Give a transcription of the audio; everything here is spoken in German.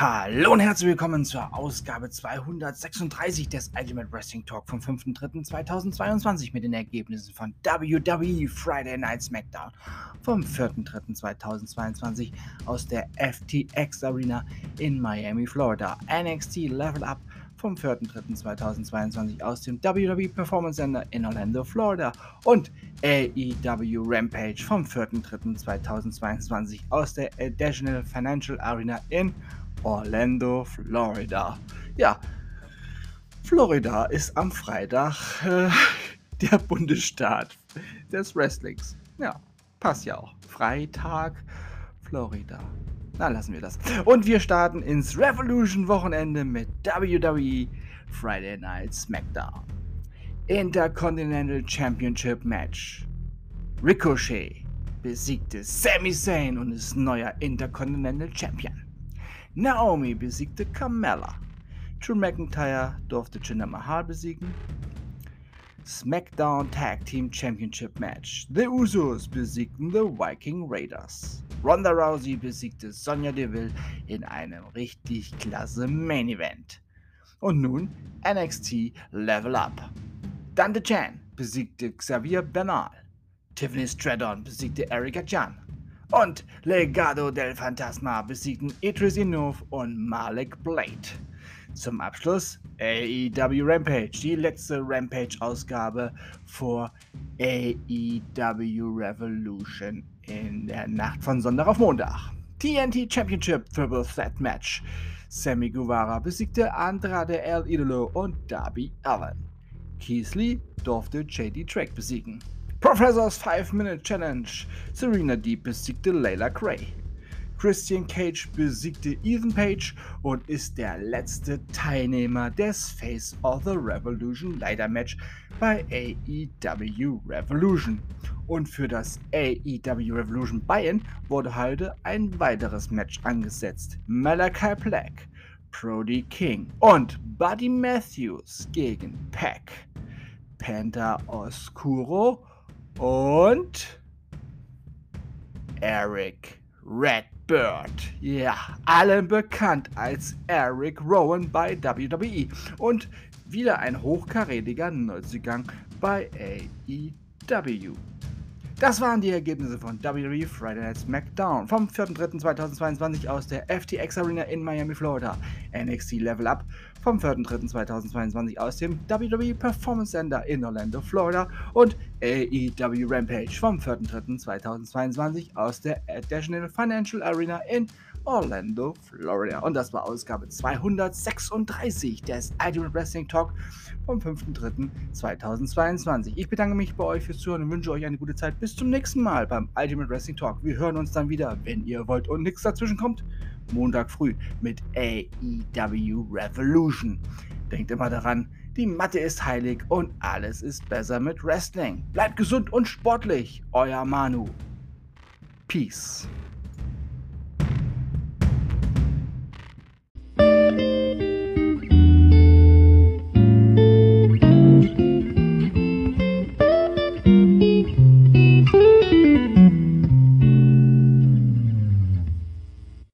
Hallo und herzlich willkommen zur Ausgabe 236 des Ultimate Wrestling Talk vom 5.3.2022 mit den Ergebnissen von WWE Friday Night SmackDown vom 4.3.2022 aus der FTX Arena in Miami, Florida. NXT Level Up vom 4.3.2022 aus dem WWE Performance Center in Orlando, Florida und AEW Rampage vom 4.3.2022 aus der Additional Financial Arena in Orlando, Florida. Ja, Florida ist am Freitag äh, der Bundesstaat des Wrestlings. Ja, passt ja auch. Freitag, Florida. Na, lassen wir das. Und wir starten ins Revolution-Wochenende mit WWE Friday Night SmackDown. Intercontinental Championship Match. Ricochet besiegte Sami Zayn und ist neuer Intercontinental Champion. Naomi besiegte Carmella. Drew McIntyre durfte Jinder Mahal besiegen. SmackDown Tag Team Championship Match. The Usos besiegten The Viking Raiders. Ronda Rousey besiegte Sonja Deville in einem richtig klasse Main Event. Und nun NXT Level Up. Dante Chan besiegte Xavier Bernal. Tiffany Stratton besiegte Erika Jan. Und Legado del Fantasma besiegten Idris Inov und Malik Blade. Zum Abschluss AEW Rampage, die letzte Rampage-Ausgabe vor AEW Revolution in der Nacht von Sonntag auf Montag. TNT Championship Triple Threat Match. Sammy Guevara besiegte Andrade El Idolo und Darby Allen. Keith Lee durfte JD Drake besiegen. Professors 5-Minute Challenge. Serena Deep besiegte Layla Gray. Christian Cage besiegte Ethan Page und ist der letzte Teilnehmer des Face of the Revolution Leiter Match bei AEW Revolution. Und für das AEW Revolution Buy-In wurde heute ein weiteres Match angesetzt. Malachi Black, Brody King und Buddy Matthews gegen Pack, Penta Oscuro und Eric Redbird. Ja, allen bekannt als Eric Rowan bei WWE. Und wieder ein hochkarätiger Neuzugang bei AEW. Das waren die Ergebnisse von WWE Friday Night SmackDown vom 4.3.2022 aus der FTX Arena in Miami, Florida. NXT Level Up vom 4.3.2022 aus dem WWE Performance Center in Orlando, Florida und AEW Rampage vom 4.3.2022 aus der Additional Financial Arena in Orlando, Florida. Und das war Ausgabe 236 des Ultimate Wrestling Talk vom 5.3.2022. Ich bedanke mich bei euch fürs Zuhören und wünsche euch eine gute Zeit. Bis zum nächsten Mal beim Ultimate Wrestling Talk. Wir hören uns dann wieder, wenn ihr wollt und nichts dazwischen kommt. Montag früh mit AEW Revolution. Denkt immer daran, die Mathe ist heilig und alles ist besser mit Wrestling. Bleibt gesund und sportlich, euer Manu. Peace.